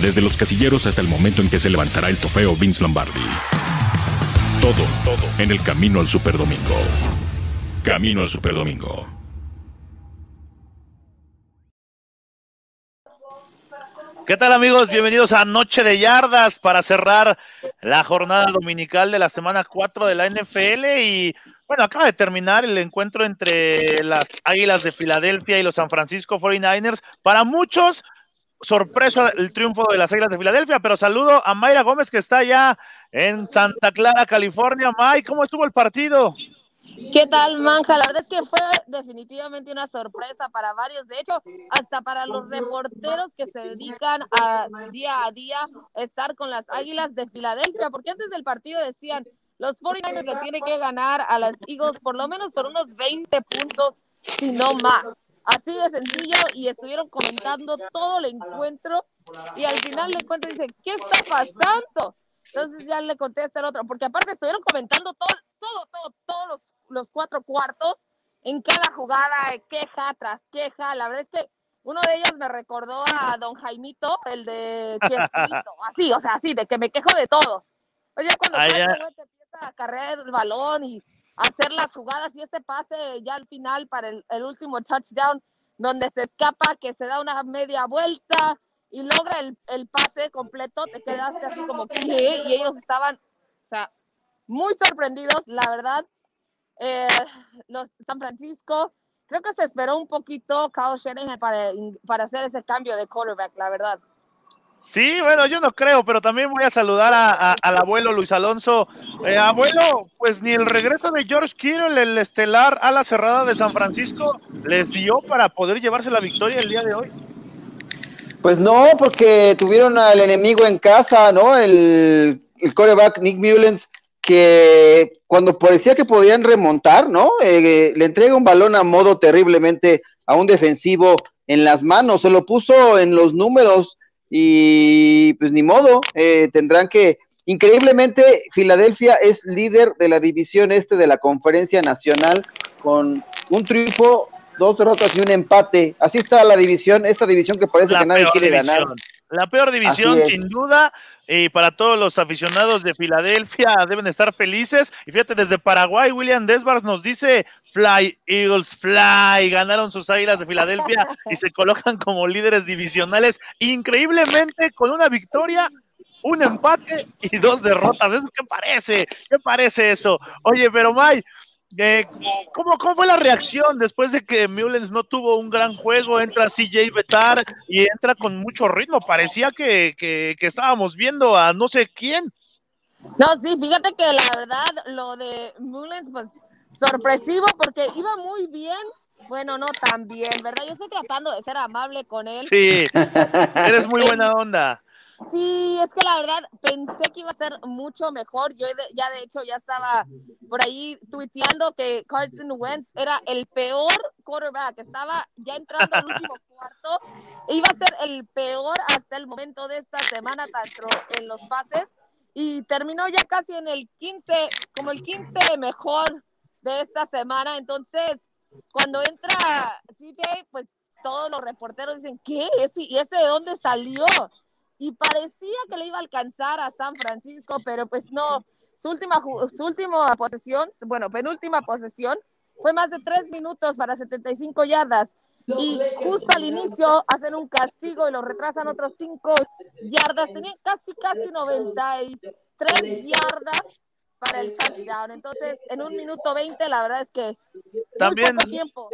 desde los casilleros hasta el momento en que se levantará el trofeo Vince Lombardi. Todo, todo en el camino al Superdomingo. Camino al Superdomingo. ¿Qué tal amigos? Bienvenidos a Noche de Yardas para cerrar la jornada dominical de la semana 4 de la NFL y bueno, acaba de terminar el encuentro entre las Águilas de Filadelfia y los San Francisco 49ers. Para muchos, sorpresa el triunfo de las Águilas de Filadelfia, pero saludo a Mayra Gómez que está ya en Santa Clara, California. May, ¿cómo estuvo el partido? ¿Qué tal, Manja? La verdad es que fue definitivamente una sorpresa para varios, de hecho, hasta para los reporteros que se dedican a día a día estar con las Águilas de Filadelfia, porque antes del partido decían, los 49ers le tienen que ganar a las Eagles por lo menos por unos 20 puntos, si no más. Así de sencillo, y estuvieron comentando todo el encuentro, y al final le encuentro dice, ¿qué está pasando? Entonces ya le contesta el otro, porque aparte estuvieron comentando todo, todo, todo, todos los, los cuatro cuartos, en cada jugada, queja tras queja. La verdad es que uno de ellos me recordó a don Jaimito, el de Chespirito, así, o sea, así, de que me quejo de todos. Oye, cuando Ah, te ya. empieza a cargar el balón y hacer las jugadas y este pase ya al final para el, el último touchdown, donde se escapa, que se da una media vuelta y logra el, el pase completo, te quedaste así como que, y ellos estaban, muy sorprendidos, la verdad. Eh, los San Francisco, creo que se esperó un poquito Kyle Shanahan para, para hacer ese cambio de quarterback, la verdad. Sí, bueno, yo no creo, pero también voy a saludar a- al abuelo Luis Alonso. Eh, abuelo, pues ni el regreso de George Kittle, el estelar a la cerrada de San Francisco, les dio para poder llevarse la victoria el día de hoy. Pues no, porque tuvieron al enemigo en casa, ¿no? El, el coreback Nick Mullens, que cuando parecía que podían remontar, ¿no? Eh, le entrega un balón a modo terriblemente a un defensivo en las manos, se lo puso en los números y pues ni modo, eh, tendrán que, increíblemente, Filadelfia es líder de la división este de la conferencia nacional con un triunfo, dos derrotas y un empate. Así está la división, esta división que parece que nadie quiere división. ganar. La peor división, sin duda, y para todos los aficionados de Filadelfia deben estar felices. Y fíjate, desde Paraguay, William Desbars nos dice, Fly, Eagles, Fly, ganaron sus águilas de Filadelfia y se colocan como líderes divisionales, increíblemente con una victoria, un empate y dos derrotas. ¿Eso qué parece? ¿Qué parece eso? Oye, pero May, eh, ¿cómo, ¿Cómo fue la reacción después de que Mullens no tuvo un gran juego? Entra CJ Betar y entra con mucho ritmo. Parecía que, que- que estábamos viendo a no sé quién. No, sí, fíjate que la verdad lo de Mullens, pues sorpresivo porque iba muy bien. Bueno, no tan bien, ¿verdad? Yo estoy tratando de ser amable con él. Sí, eres muy buena onda. Sí, es que la verdad pensé que iba a ser mucho mejor. Yo de- ya de hecho ya estaba por ahí tuiteando que Carson Wentz era el peor quarterback. Estaba ya entrando al último cuarto. e Iba a ser el peor hasta el momento de esta semana, tanto en los pases. Y terminó ya casi en el 15, como el 15 mejor de esta semana. Entonces, cuando entra CJ, pues todos los reporteros dicen, ¿qué? ¿Ese- ¿Y este de dónde salió? Y parecía que le iba a alcanzar a San Francisco, pero pues no. Su última, su última posesión, bueno, penúltima posesión, fue más de tres minutos para 75 yardas. Y justo al inicio hacen un castigo y lo retrasan otros cinco yardas. Tenían casi, casi 93 yardas para el touchdown. Entonces, en un minuto 20, la verdad es que También- muy poco tiempo.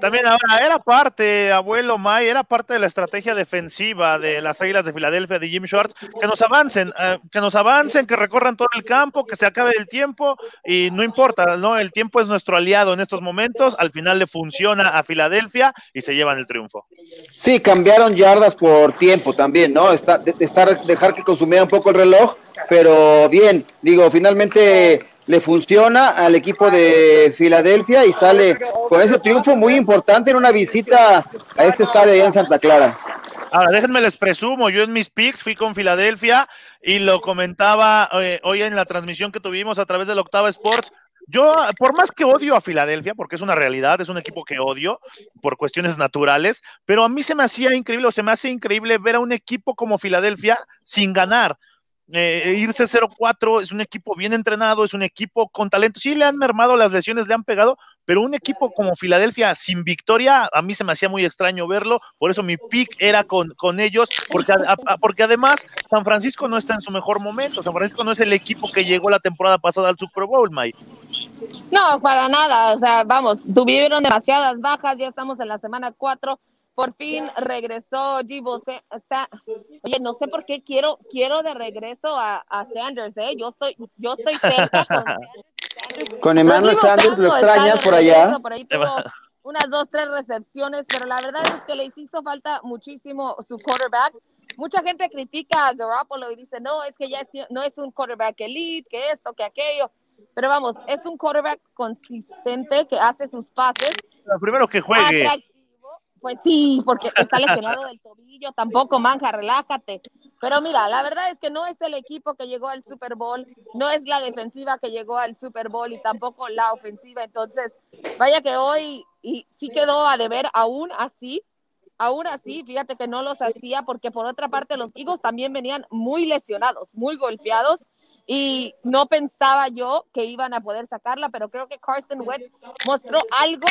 También ahora era parte, abuelo May, era parte de la estrategia defensiva de las Águilas de Filadelfia de Jim Schwartz, que nos avancen, eh, que nos avancen, que recorran todo el campo, que se acabe el tiempo y no importa, ¿no? El tiempo es nuestro aliado en estos momentos, al final le funciona a Filadelfia y se llevan el triunfo. Sí, cambiaron yardas por tiempo también, ¿no? Está, de, estar, dejar que consumiera un poco el reloj, pero bien, digo, finalmente le funciona al equipo de Filadelfia y sale con ese triunfo muy importante en una visita a este estadio allá en Santa Clara. Ahora, déjenme les presumo, yo en mis picks fui con Filadelfia y lo comentaba eh, hoy en la transmisión que tuvimos a través del Octava Sports. yo, por más que odio a Filadelfia, porque es una realidad, es un equipo que odio por cuestiones naturales, pero a mí se me hacía increíble o se me hace increíble ver a un equipo como Filadelfia sin ganar. Eh, irse 0-4 es un equipo bien entrenado, es un equipo con talento. Sí, le han mermado las lesiones, le han pegado, pero un equipo como Filadelfia sin victoria, a mí se me hacía muy extraño verlo. Por eso mi pick era con, con ellos, porque, porque además San Francisco no está en su mejor momento. San Francisco no es el equipo que llegó la temporada pasada al Super Bowl, Mike. No, para nada. O sea, vamos, tuvieron demasiadas bajas, ya estamos en la semana 4 por fin regresó Givo. Oye, no sé por qué quiero, quiero de regreso a, Sanders, ¿eh? Yo estoy, yo estoy cerca con Con Emmanuel Sanders, lo extrañas por allá. Por ahí tuvo unas dos, tres recepciones, pero la verdad es que le hizo falta muchísimo su quarterback. Mucha gente critica a Garoppolo y dice, no, es que ya no es un quarterback elite, que esto, que aquello. Pero vamos, es un quarterback consistente que hace sus pases. Lo primero que juegue. Pues sí, porque está lesionado del tobillo, tampoco manja, relájate. Pero mira, la verdad es que no es el equipo que llegó al Super Bowl, no es la defensiva que llegó al Super Bowl y tampoco la ofensiva. Entonces, vaya que hoy y sí quedó a deber aún así, aún así, fíjate que no los hacía porque por otra parte los Eagles también venían muy lesionados, muy golpeados y no pensaba yo que iban a poder sacarla, pero creo que Carson Wentz mostró algo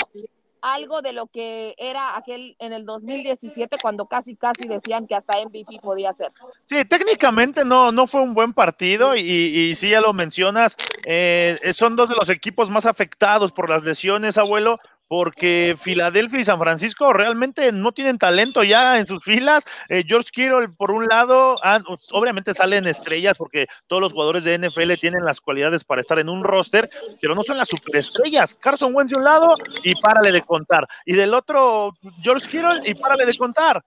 algo de lo que era aquel en el 2017 cuando casi casi decían que hasta MVP podía ser. Sí, técnicamente no, no fue un buen partido y, y sí ya lo mencionas, eh, son dos de los equipos más afectados por las lesiones, abuelo, porque Filadelfia y San Francisco realmente no tienen talento ya en sus filas. Eh, George Kittle, por un lado, pues, obviamente salen estrellas porque todos los jugadores de NFL tienen las cualidades para estar en un roster, pero no son las superestrellas. Carson Wentz de un lado y párale de contar. Y del otro, George Kittle y párale de contar.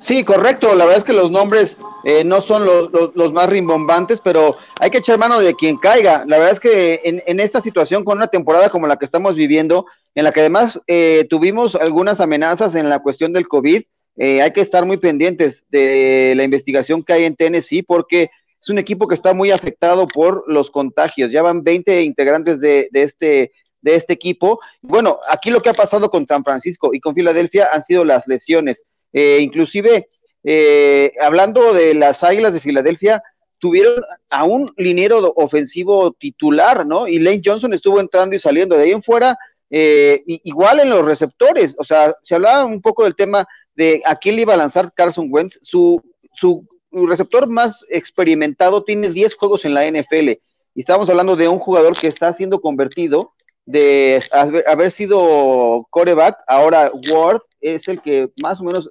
Sí, correcto. La verdad es que los nombres eh, no son los, más rimbombantes, pero hay que echar mano de quien caiga. La verdad es que en, esta situación, con una temporada como la que estamos viviendo, en la que además eh, tuvimos algunas amenazas en la cuestión del COVID, eh, hay que estar muy pendientes de la investigación que hay en Tennessee, porque es un equipo que está muy afectado por los contagios. Ya van 20 integrantes de, de este de este equipo. Bueno, aquí lo que ha pasado con San Francisco y con Filadelfia han sido las lesiones. Eh, inclusive, eh, hablando de las Águilas de Filadelfia, tuvieron a un liniero ofensivo titular, ¿no? Y Lane Johnson estuvo entrando y saliendo. De ahí en fuera, eh, igual en los receptores, o sea, se hablaba un poco del tema de a quién le iba a lanzar Carson Wentz. Su, su receptor más experimentado tiene 10 juegos en la NFL. Y estamos hablando de un jugador que está siendo convertido de haber sido coreback, ahora Ward es el que más o menos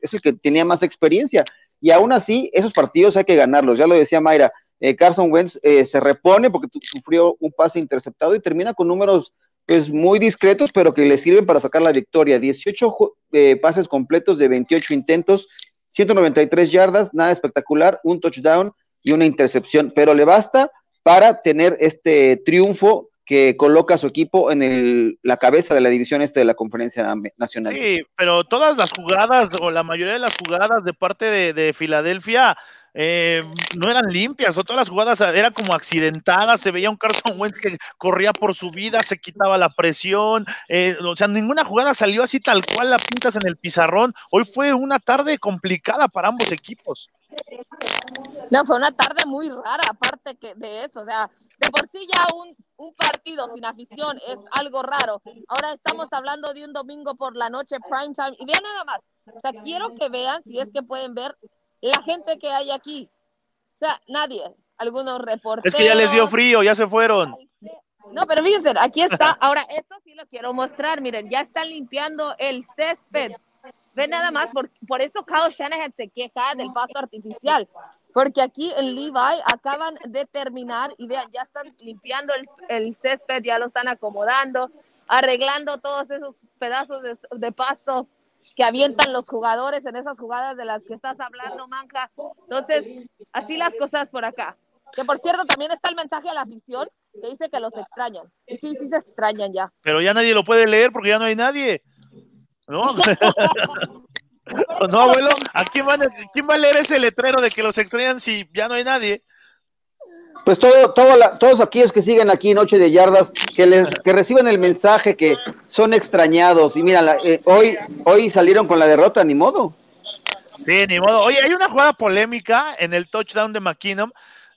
es el que tenía más experiencia. Y aún así, esos partidos hay que ganarlos. Ya lo decía Mayra, eh, Carson Wentz eh, se repone porque sufrió un pase interceptado y termina con números pues muy discretos, pero que le sirven para sacar la victoria. 18 eh, pases completos de 28 intentos, 193 yardas, nada espectacular, un touchdown y una intercepción, pero le basta para tener este triunfo que coloca a su equipo en el, la cabeza de la división este de la conferencia nacional. Sí, pero todas las jugadas o la mayoría de las jugadas de parte de, Filadelfia eh, no eran limpias, o todas las jugadas eran como accidentadas, se veía un Carson Wentz que corría por su vida, se quitaba la presión, eh, o sea, ninguna jugada salió así tal cual la pintas en el pizarrón. Hoy fue una tarde complicada para ambos equipos. No, fue una tarde muy rara, aparte que de eso, o sea, de por sí ya un, un partido sin afición es algo raro. Ahora estamos hablando de un domingo por la noche, prime time, y vean nada más, o sea, quiero que vean, si es que pueden ver, la gente que hay aquí. O sea, nadie, algunos reporteros. Es que ya les dio frío, ya se fueron. No, pero fíjense, aquí está. Ahora, esto sí lo quiero mostrar. Miren, ya están limpiando el césped. Ve nada más, por, por eso Kyle Shanahan se queja del pasto artificial, porque aquí en Levi acaban de terminar y vean, ya están limpiando el, césped, ya lo están acomodando, arreglando todos esos pedazos de, pasto que avientan los jugadores en esas jugadas de las que estás hablando, Manja. Entonces, así las cosas por acá. Que por cierto, también está el mensaje a la afición que dice que los extrañan. Y sí, sí se extrañan ya. Pero ya nadie lo puede leer porque ya no hay nadie. ¿No? no, abuelo, ¿a quién, va a leer ese letrero de que los extrañan si ya no hay nadie? Pues todo, todo todos aquellos que siguen aquí Noche de Yardas, que, les, que reciban el mensaje que son extrañados. Y mira, eh, hoy, hoy salieron con la derrota, ni modo. Sí, ni modo. Oye, hay una jugada polémica en el touchdown de McKinnon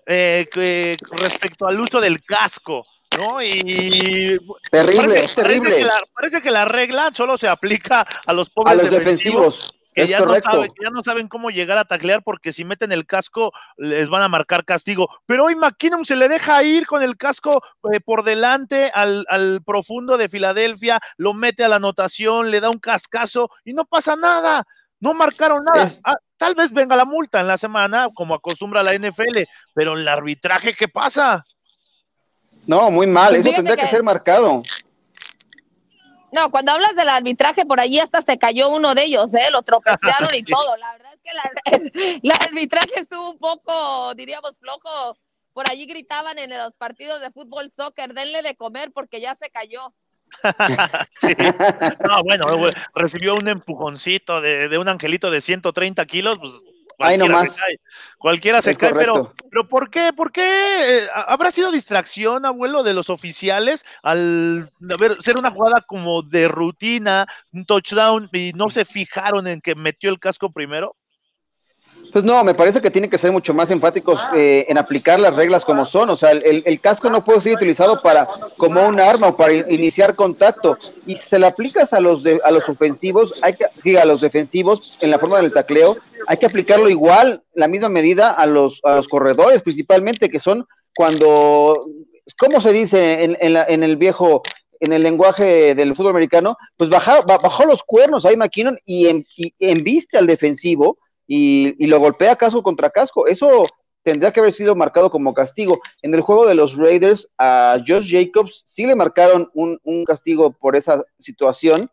eh, respecto al uso del casco. ¿No? Y terrible, parece, terrible. que, la, parece que la regla solo se aplica a los pobres a los defensivos que ya, no saben, ya no saben cómo llegar a taclear porque si meten el casco les van a marcar castigo. Pero hoy McKinnon se le deja ir con el casco eh, por delante al, profundo de Filadelfia, lo mete a la anotación, le da un cascazo y no pasa nada. No marcaron nada. Ah, tal vez venga la multa en la semana, como acostumbra la NFL, pero el arbitraje, ¿qué pasa? No, muy mal, pues eso tendría que ser marcado. No, cuando hablas del arbitraje, por allí hasta se cayó uno de ellos, ¿eh? Lo tropezaron y todo. La verdad es que la, arbitraje estuvo un poco, diríamos, flojo. Por allí gritaban en los partidos de fútbol, soccer, denle de comer porque ya se cayó. sí. No, bueno, recibió un empujoncito de, de un angelito de 130 kilos, pues Cualquiera se cae, cualquiera se cae pero, pero ¿por qué? ¿Por qué? Eh, ¿Habrá sido distracción, abuelo, de los oficiales al ver, ser una jugada como de rutina, un touchdown, y no se fijaron en que metió el casco primero? Pues no, me parece que tienen que ser mucho más enfáticos eh, en aplicar las reglas como son. O sea, el, casco no puede ser utilizado para como un arma o para iniciar contacto. Y si se le aplicas a los de, a los ofensivos, hay que sí, a los defensivos en la forma del tacleo, hay que aplicarlo igual, la misma medida a los a los corredores, principalmente que son cuando, ¿cómo se dice en, en, la, en el viejo en el lenguaje del fútbol americano, pues bajó, bajó los cuernos ahí McKinnon y, en, y embiste al defensivo y, lo golpea casco contra casco. Eso tendría que haber sido marcado como castigo. En el juego de los Raiders, a Josh Jacobs sí le marcaron un, castigo por esa situación,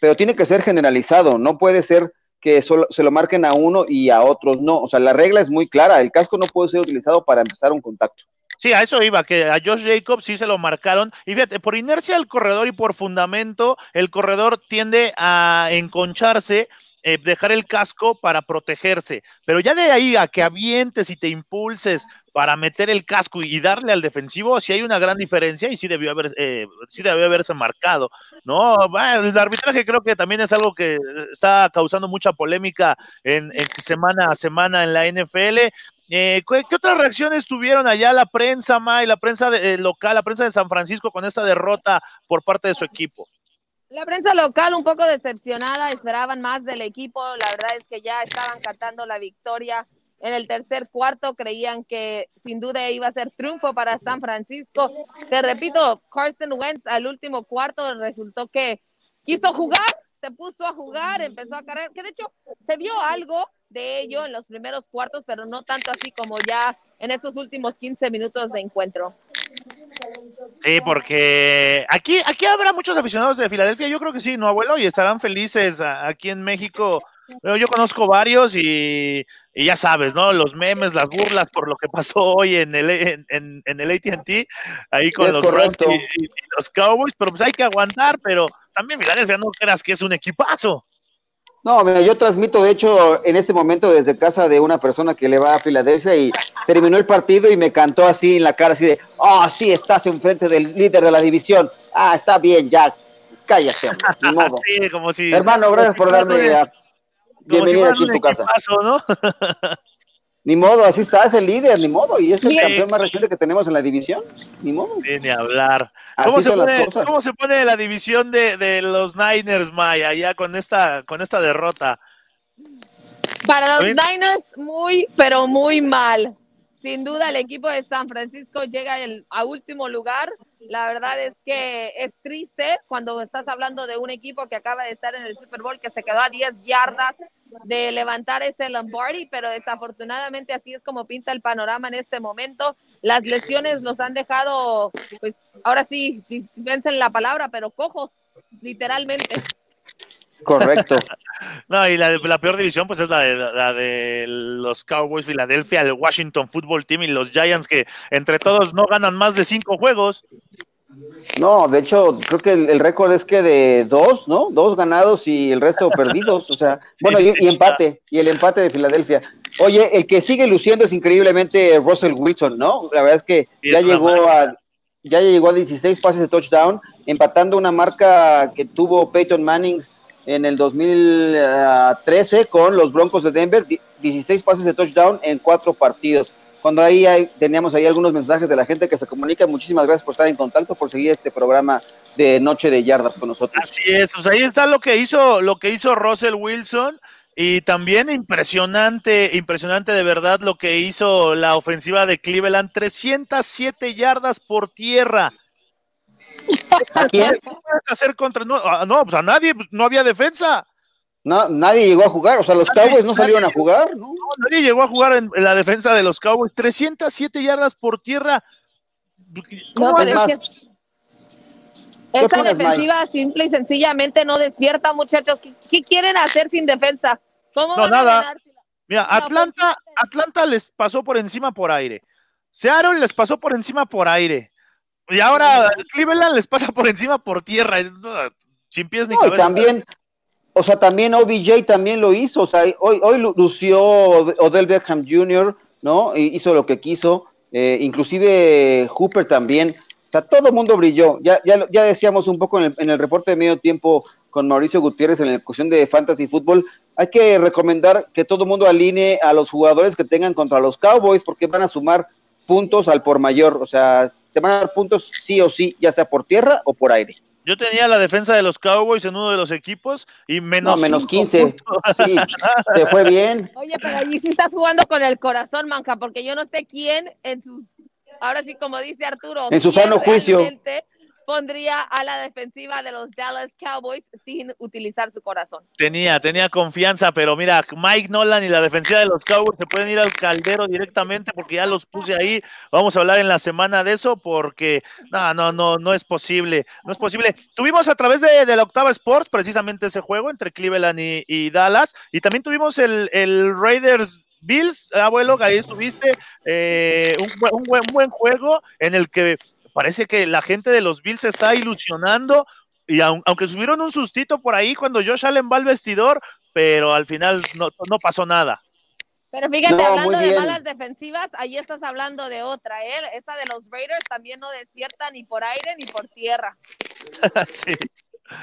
pero tiene que ser generalizado, no puede ser que solo se lo marquen a uno y a otros no. O sea, la regla es muy clara, el casco no puede ser utilizado para empezar un contacto. Sí, a eso iba, que a Josh Jacobs sí se lo marcaron. Y fíjate, por inercia del corredor y por fundamento, el corredor tiende a enconcharse eh, dejar el casco para protegerse, pero ya de ahí a que avientes y te impulses para meter el casco y darle al defensivo, sí hay una gran diferencia y sí debió, haber, eh, sí debió haberse marcado, ¿no? el arbitraje creo que también es algo que está causando mucha polémica en, semana a semana en la NFL. Eh, ¿qué, otras reacciones tuvieron allá la prensa, May, la prensa local, la prensa de San Francisco con esta derrota por parte de su equipo? La prensa local un poco decepcionada, esperaban más del equipo, la verdad es que ya estaban cantando la victoria en el tercer cuarto, creían que sin duda iba a ser triunfo para San Francisco. Te repito, Carson Wentz al último cuarto resultó que quiso jugar, se puso a jugar, empezó a cargar, que de hecho se vio algo de ello en los primeros cuartos, pero no tanto así como ya en esos últimos 15 minutos de encuentro. Sí, porque aquí, aquí habrá muchos aficionados de Filadelfia, yo creo que sí, ¿no, abuelo? Y estarán felices aquí en México. yo conozco varios y, ya sabes, ¿no? Los memes, las burlas por lo que pasó hoy en el, en, en, el ATT, ahí con los, y, los Cowboys, pero pues hay que aguantar, pero también Filadelfia no creas que es un equipazo. No, mira, yo transmito, de hecho, en este momento desde casa de una persona que le va a Filadelfia y terminó el partido y me cantó así en la cara, así de, ah, oh, sí, estás enfrente del líder de la división. Ah, está bien, ya, cállate, modo. sí, como si, Hermano, gracias por darme la bienvenida aquí en tu casa. ¿no? Ni modo, así está, es el líder, ni modo, y es el campeón más reciente que tenemos en la división, ni modo. Ni hablar. ¿Cómo se, pone, ¿Cómo se, pone, la división de, de, los Niners, Maya, ya con esta, con esta derrota? Para los Niners, muy, pero muy mal. Sin duda, el equipo de San Francisco llega el, a último lugar. La verdad es que es triste cuando estás hablando de un equipo que acaba de estar en el Super Bowl, que se quedó a 10 yardas de levantar ese Lombardi, pero desafortunadamente así es como pinta el panorama en este momento. Las lesiones los han dejado, pues ahora sí, vencen la palabra, pero cojos, literalmente. Correcto. no, y la, la, peor división, pues es la de, la de los Cowboys Filadelfia, el Washington Football Team y los Giants, que entre todos no ganan más de cinco juegos. No, de hecho, creo que el, récord es que de dos, ¿no? Dos ganados y el resto perdidos. O sea, bueno, y, empate, y el empate de Filadelfia. Oye, el que sigue luciendo es increíblemente Russell Wilson, ¿no? La verdad es que ya llegó a ya llegó a 16 pases de touchdown, empatando una marca que tuvo Peyton Manning en el 2013 con los Broncos de Denver, 16 pases de touchdown en cuatro partidos cuando ahí teníamos ahí algunos mensajes de la gente que se comunica. Muchísimas gracias por estar en contacto, por seguir este programa de Noche de Yardas con nosotros. Así es, pues ahí está lo que hizo, lo que hizo Russell Wilson. Y también impresionante, impresionante de verdad lo que hizo la ofensiva de Cleveland, 307 yardas por tierra. ¿A quién? hacer contra no, no, pues a nadie, pues, no había defensa. No, nadie llegó a jugar, o sea, los Cowboys no salieron a jugar, ¿no? Nadie llegó a jugar en, la defensa de los Cowboys. 307 yardas por tierra. ¿Cómo es que esta defensiva simple y sencillamente no despierta, muchachos. ¿Qué, quieren hacer sin defensa? ¿Cómo no, nada. Mira, Atlanta, Atlanta les pasó por encima por aire. Seattle les pasó por encima por aire. Y ahora Cleveland les pasa por encima por tierra. Sin pies ni cabeza. También, o sea, también OBJ también lo hizo, o sea, hoy, hoy lució Odell Beckham Jr., ¿no? Hizo lo que quiso, eh, inclusive Hooper también, o sea, todo el mundo brilló, ya, ya, ya decíamos un poco en el, en el, reporte de medio tiempo con Mauricio Gutiérrez en la cuestión de Fantasy Fútbol, hay que recomendar que todo el mundo alinee a los jugadores que tengan contra los Cowboys, porque van a sumar puntos al por mayor, o sea, te van a dar puntos sí o sí, ya sea por tierra o por aire. Yo tenía la defensa de los Cowboys en uno de los equipos y menos. No, menos 15. Sí, te fue bien. Oye, pero allí sí estás jugando con el corazón, Manca, porque yo no sé quién en sus. Ahora sí, como dice Arturo. En su sano juicio pondría a la defensiva de los Dallas Cowboys sin utilizar su corazón. Tenía, tenía confianza, pero mira, Mike Nolan y la defensiva de los Cowboys se pueden ir al caldero directamente porque ya los puse ahí. Vamos a hablar en la semana de eso porque no, no, no, no es posible, no es posible. Tuvimos a través de, la Octava Sports precisamente ese juego entre Cleveland y, Dallas y también tuvimos el, Raiders Bills, abuelo, ahí estuviste, eh, un, buen, un, buen, juego en el que parece que la gente de los Bills se está ilusionando y aunque subieron un sustito por ahí cuando Josh Allen va al vestidor, pero al final no, pasó nada. Pero fíjate, hablando de malas defensivas, ahí estás hablando de otra, ¿eh? Esta de los Raiders también no despierta ni por aire ni por tierra. sí.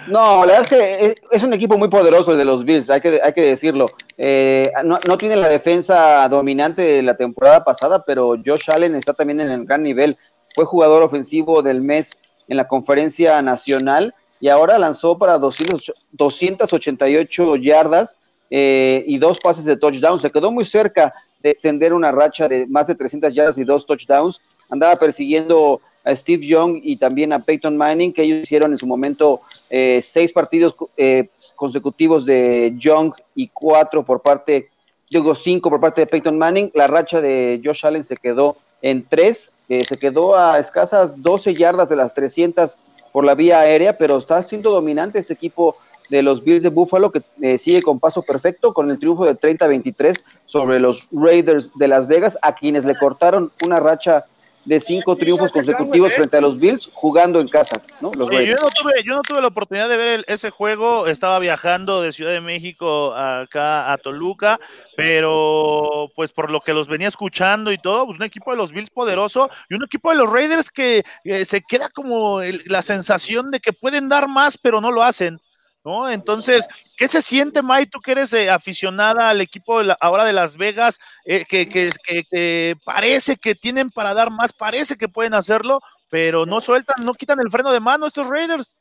No, la verdad es que es un equipo muy poderoso el de los Bills, hay que, hay que decirlo. Eh, no, no, tiene la defensa dominante de la temporada pasada, pero Josh Allen está también en el gran nivel fue jugador ofensivo del mes en la conferencia nacional y ahora lanzó para 288 yardas eh, y dos pases de touchdown. Se quedó muy cerca de extender una racha de más de 300 yardas y dos touchdowns. Andaba persiguiendo a Steve Young y también a Peyton Manning, que ellos hicieron en su momento eh, seis partidos eh, consecutivos de Young y cuatro por parte, digo cinco por parte de Peyton Manning. La racha de Josh Allen se quedó en tres se quedó a escasas 12 yardas de las 300 por la vía aérea, pero está siendo dominante este equipo de los Bills de Buffalo que eh, sigue con paso perfecto con el triunfo de 30-23 sobre los Raiders de Las Vegas, a quienes le cortaron una racha de cinco triunfos consecutivos frente a los Bills jugando en casa, ¿no? yo, no tuve, yo no tuve la oportunidad de ver ese juego, estaba viajando de Ciudad de México acá a Toluca, pero pues por lo que los venía escuchando y todo, pues un equipo de los Bills poderoso y un equipo de los Raiders que eh, se queda como la sensación de que pueden dar más, pero no lo hacen. ¿No? Entonces, ¿qué se siente, May, tú que eres eh, aficionada al equipo ahora de Las Vegas, eh, que, que, parece que tienen para dar más, parece que pueden hacerlo, pero no sueltan, no quitan el freno de mano estos Raiders?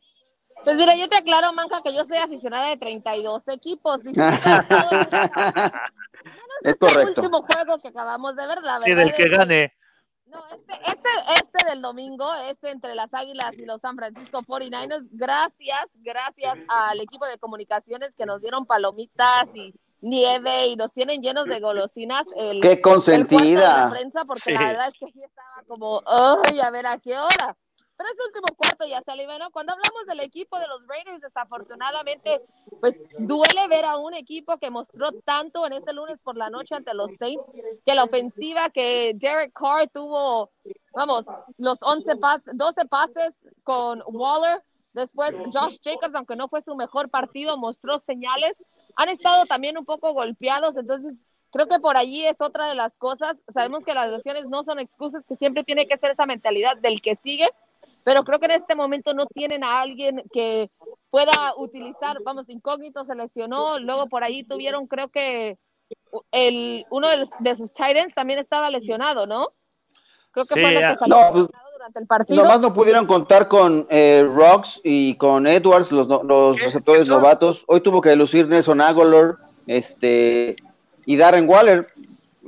Pues mira, yo te aclaro, Manca, que yo soy aficionada de 32 equipos. es correcto. El último juego que acabamos de ver, la verdad. Sí, del que gane. No, este, este, este del domingo, este entre las Águilas y los San Francisco 49ers, gracias, gracias al equipo de comunicaciones que nos dieron palomitas y nieve y nos tienen llenos de golosinas. El, ¡Qué consentida! la prensa, porque la verdad es que sí estaba como, ¡ay, a ver a qué hora! Pero ese último cuarto ya salió, bueno, cuando hablamos del equipo de los Raiders, desafortunadamente, pues duele ver a un equipo que mostró tanto en este lunes por la noche ante los Saints, que la ofensiva que Derek Carr tuvo, vamos, los 11 pases, 12 pases con Waller. Después, Josh Jacobs, aunque no fue su mejor partido, mostró señales. Han estado también un poco golpeados, entonces creo que por allí es otra de las cosas. Sabemos que las lesiones no son excusas, que siempre tiene que ser esa mentalidad del que sigue, pero creo que en este momento no tienen a alguien que pueda utilizar, vamos, incógnito se lesionó, luego por ahí tuvieron, creo que el, uno de, de sus Titans también estaba lesionado, ¿no? Creo que fue lo que salió no, pues, durante el partido. Nomás no pudieron contar con eh, Rocks y con Edwards, los, los receptores novatos. Hoy tuvo que lucir Nelson Aguilar, este, y Darren Waller.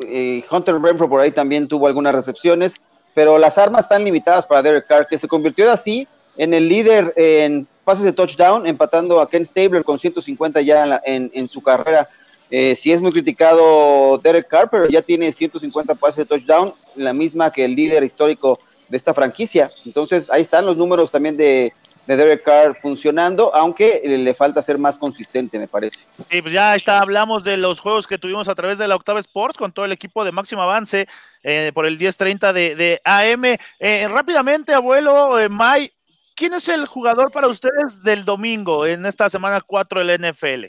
Eh, Hunter Renfro por ahí también tuvo algunas recepciones, pero las armas están limitadas para Derek Carr, que se convirtió así en el líder en pases de touchdown, empatando a Ken Stabler con 150 ya en, en su carrera. Eh, sí es muy criticado Derek Carr, pero ya tiene 150 pases de touchdown, la misma que el líder histórico de esta franquicia. Entonces, ahí están los números también de, Derek Carr funcionando, aunque le falta ser más consistente, me parece. Sí, pues ya está, hablamos de los juegos que tuvimos a través de la Octava Sports con todo el equipo de máximo avance eh, por el 10:30 de, de AM. Eh, rápidamente, abuelo eh, May, ¿quién es el jugador para ustedes del domingo en esta semana 4 del NFL?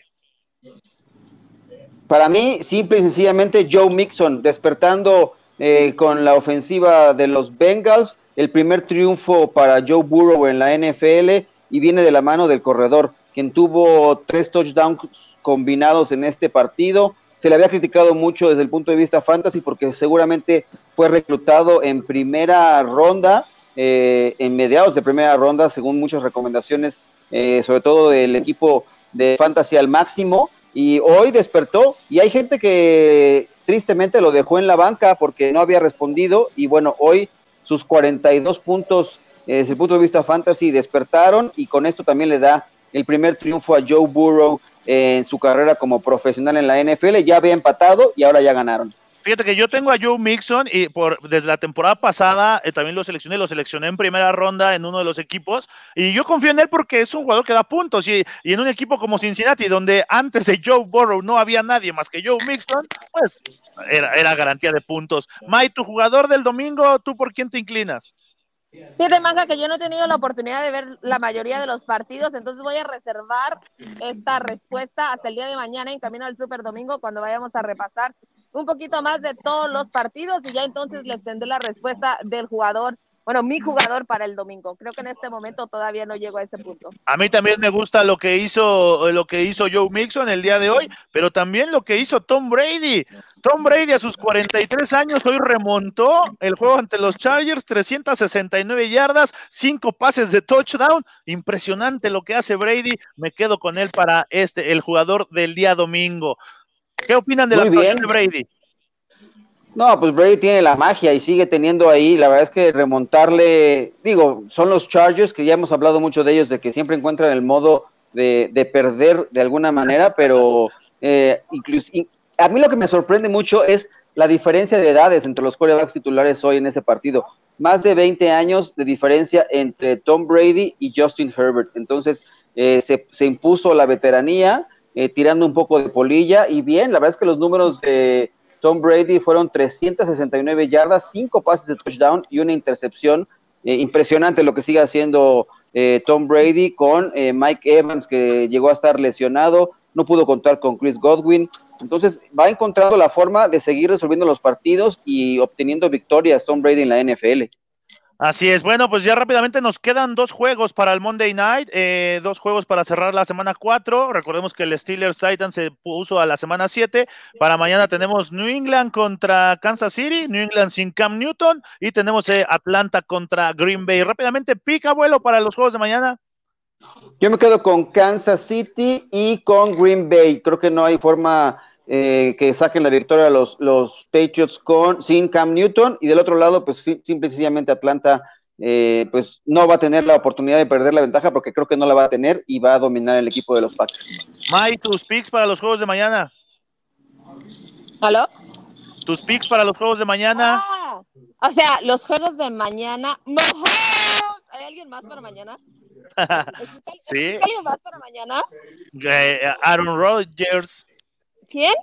Para mí, simple y sencillamente, Joe Mixon, despertando eh, con la ofensiva de los Bengals, el primer triunfo para Joe Burrow en la NFL y viene de la mano del corredor, quien tuvo tres touchdowns combinados en este partido. Se le había criticado mucho desde el punto de vista fantasy porque seguramente fue reclutado en primera ronda, eh, en mediados de primera ronda, según muchas recomendaciones, eh, sobre todo del equipo de fantasy al máximo y hoy despertó y hay gente que tristemente lo dejó en la banca porque no había respondido y bueno, hoy sus 42 puntos eh, desde el punto de vista fantasy despertaron y con esto también le da el primer triunfo a Joe Burrow en su carrera como profesional en la NFL, ya había empatado y ahora ya ganaron. Fíjate que yo tengo a Joe Mixon y por desde la temporada pasada eh, también lo seleccioné, lo seleccioné en primera ronda en uno de los equipos y yo confío en él porque es un jugador que da puntos y, en un equipo como Cincinnati donde antes de Joe Burrow no había nadie más que Joe Mixon, pues era, era garantía de puntos. May, tu jugador del domingo, ¿tú por quién te inclinas? De manga que yo no he tenido la oportunidad de ver la mayoría de los partidos, entonces voy a reservar esta respuesta hasta el día de mañana en camino al Super Domingo cuando vayamos a repasar un poquito más de todos los partidos y ya entonces les tendré la respuesta del jugador bueno, mi jugador para el domingo. Creo que en este momento todavía no llego a ese punto. A mí también me gusta lo que hizo lo que hizo Joe Mixon el día de hoy, pero también lo que hizo Tom Brady. Tom Brady a sus 43 años hoy remontó el juego ante los Chargers, 369 yardas, 5 pases de touchdown. Impresionante lo que hace Brady. Me quedo con él para este el jugador del día domingo. ¿Qué opinan de la de Brady? No, pues Brady tiene la magia y sigue teniendo ahí. La verdad es que remontarle, digo, son los Chargers que ya hemos hablado mucho de ellos, de que siempre encuentran el modo de, de perder de alguna manera, pero eh, incluso, a mí lo que me sorprende mucho es la diferencia de edades entre los quarterbacks titulares hoy en ese partido. Más de 20 años de diferencia entre Tom Brady y Justin Herbert. Entonces, eh, se, se, impuso la veteranía, eh, tirando un poco de polilla y bien, la verdad es que los números de Tom Brady fueron 369 yardas, 5 pases de touchdown y una intercepción. Eh, impresionante lo que sigue haciendo eh, Tom Brady con Mike Evans, que llegó a estar lesionado, no pudo contar con Chris Godwin. Entonces va encontrando la forma de seguir resolviendo los partidos y obteniendo victorias Tom Brady en la NFL. Así es, bueno, pues ya rápidamente nos quedan dos juegos para el Monday Night, eh, dos juegos para cerrar la semana 4. Recordemos que el Steelers Titans se puso a la semana 7. Para mañana tenemos New England contra Kansas City, New England sin Cam Newton y tenemos eh, Atlanta contra Green Bay. Rápidamente, pica abuelo para los juegos de mañana. Yo me quedo con Kansas City y con Green Bay. Creo que no hay forma eh, que saquen la victoria los, los Patriots con, sin Cam Newton y del otro lado, pues simple y sencillamente Atlanta eh, pues no va a tener la oportunidad de perder la ventaja porque creo que no la va a tener y va a dominar el equipo de los Packers. Mike, tus picks para los juegos de mañana. ¿Aló? Tus picks para los juegos de mañana. Ah, o sea, los juegos de mañana. ¿Hay alguien más para mañana? sí. ¿Hay alguien más para mañana? Eh, Aaron Rodgers. ¿Quién?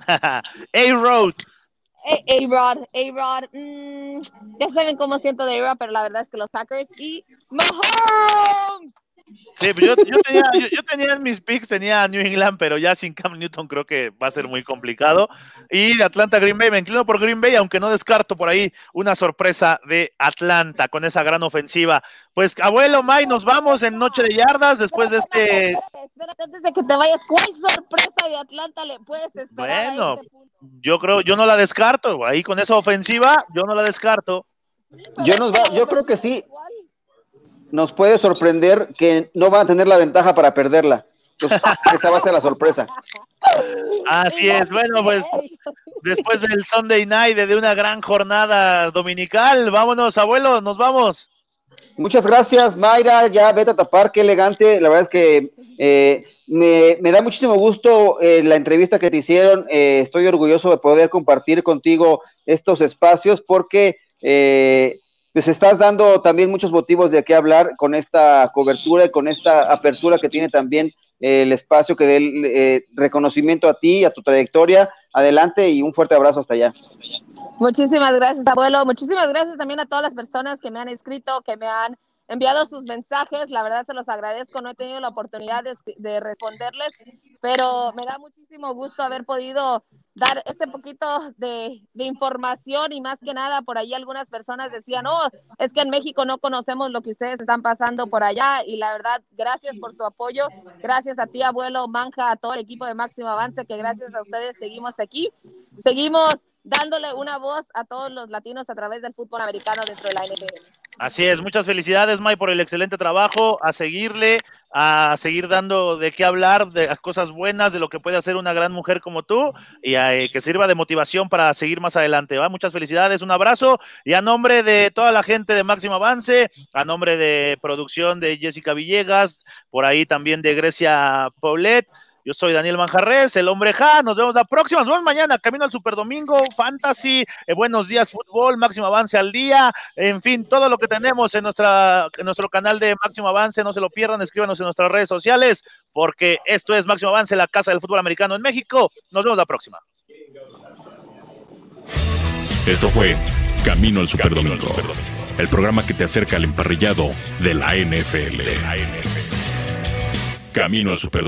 A-Road. A-Rod, A-Rod, mm, ya saben cómo siento de A-Rod, pero la verdad es que los Packers y Mahomes. Sí, pues yo, yo, tenía, yo, yo, tenía en mis picks, tenía New England, pero ya sin Cam Newton creo que va a ser muy complicado. Y de Atlanta Green Bay, me inclino por Green Bay, aunque no descarto por ahí una sorpresa de Atlanta con esa gran ofensiva. Pues abuelo May, nos vamos en Noche de Yardas después de este. Espérate, antes de que te vayas, ¿cuál sorpresa de Atlanta le puedes esperar? Bueno, a este punto? yo creo, yo no la descarto, ahí con esa ofensiva, yo no la descarto. Yo, nos va, yo creo que sí, nos puede sorprender que no van a tener la ventaja para perderla. Entonces, esa va a ser la sorpresa. Así es, bueno, pues después del Sunday night de una gran jornada dominical, vámonos, abuelo, nos vamos. Muchas gracias, Mayra. Ya vete a tapar, qué elegante. La verdad es que eh, me, me, da muchísimo gusto eh, la entrevista que te hicieron. Eh, estoy orgulloso de poder compartir contigo estos espacios porque eh, pues estás dando también muchos motivos de qué hablar con esta cobertura y con esta apertura que tiene también eh, el espacio que dé el eh, reconocimiento a ti, a tu trayectoria. Adelante y un fuerte abrazo hasta allá. Muchísimas gracias, abuelo. Muchísimas gracias también a todas las personas que me han escrito, que me han enviado sus mensajes. La verdad se los agradezco. No he tenido la oportunidad de, de responderles, pero me da muchísimo gusto haber podido dar este poquito de, información y más que nada por ahí algunas personas decían, oh, es que en México no conocemos lo que ustedes están pasando por allá y la verdad, gracias por su apoyo, gracias a ti abuelo, Manja, a todo el equipo de Máximo Avance, que gracias a ustedes seguimos aquí, seguimos dándole una voz a todos los latinos a través del fútbol americano dentro de la NFL. Así es, muchas felicidades, May, por el excelente trabajo, a seguirle, a seguir dando de qué hablar, de las cosas buenas, de lo que puede hacer una gran mujer como tú, y a, eh, que sirva de motivación para seguir más adelante. ¿va? Muchas felicidades, un abrazo, y a nombre de toda la gente de Máximo Avance, a nombre de producción de Jessica Villegas, por ahí también de Grecia Paulet, yo soy Daniel Manjarres, el hombre Ja. Nos vemos la próxima. Nos vemos mañana. Camino al Super Domingo, Fantasy, eh, Buenos Días Fútbol, Máximo Avance al día. En fin, todo lo que tenemos en, nuestra, en nuestro canal de Máximo Avance. No se lo pierdan. Escríbanos en nuestras redes sociales porque esto es Máximo Avance, la casa del fútbol americano en México. Nos vemos la próxima. Esto fue Camino al Super Domingo, el programa que te acerca al emparrillado de la NFL. Camino al Super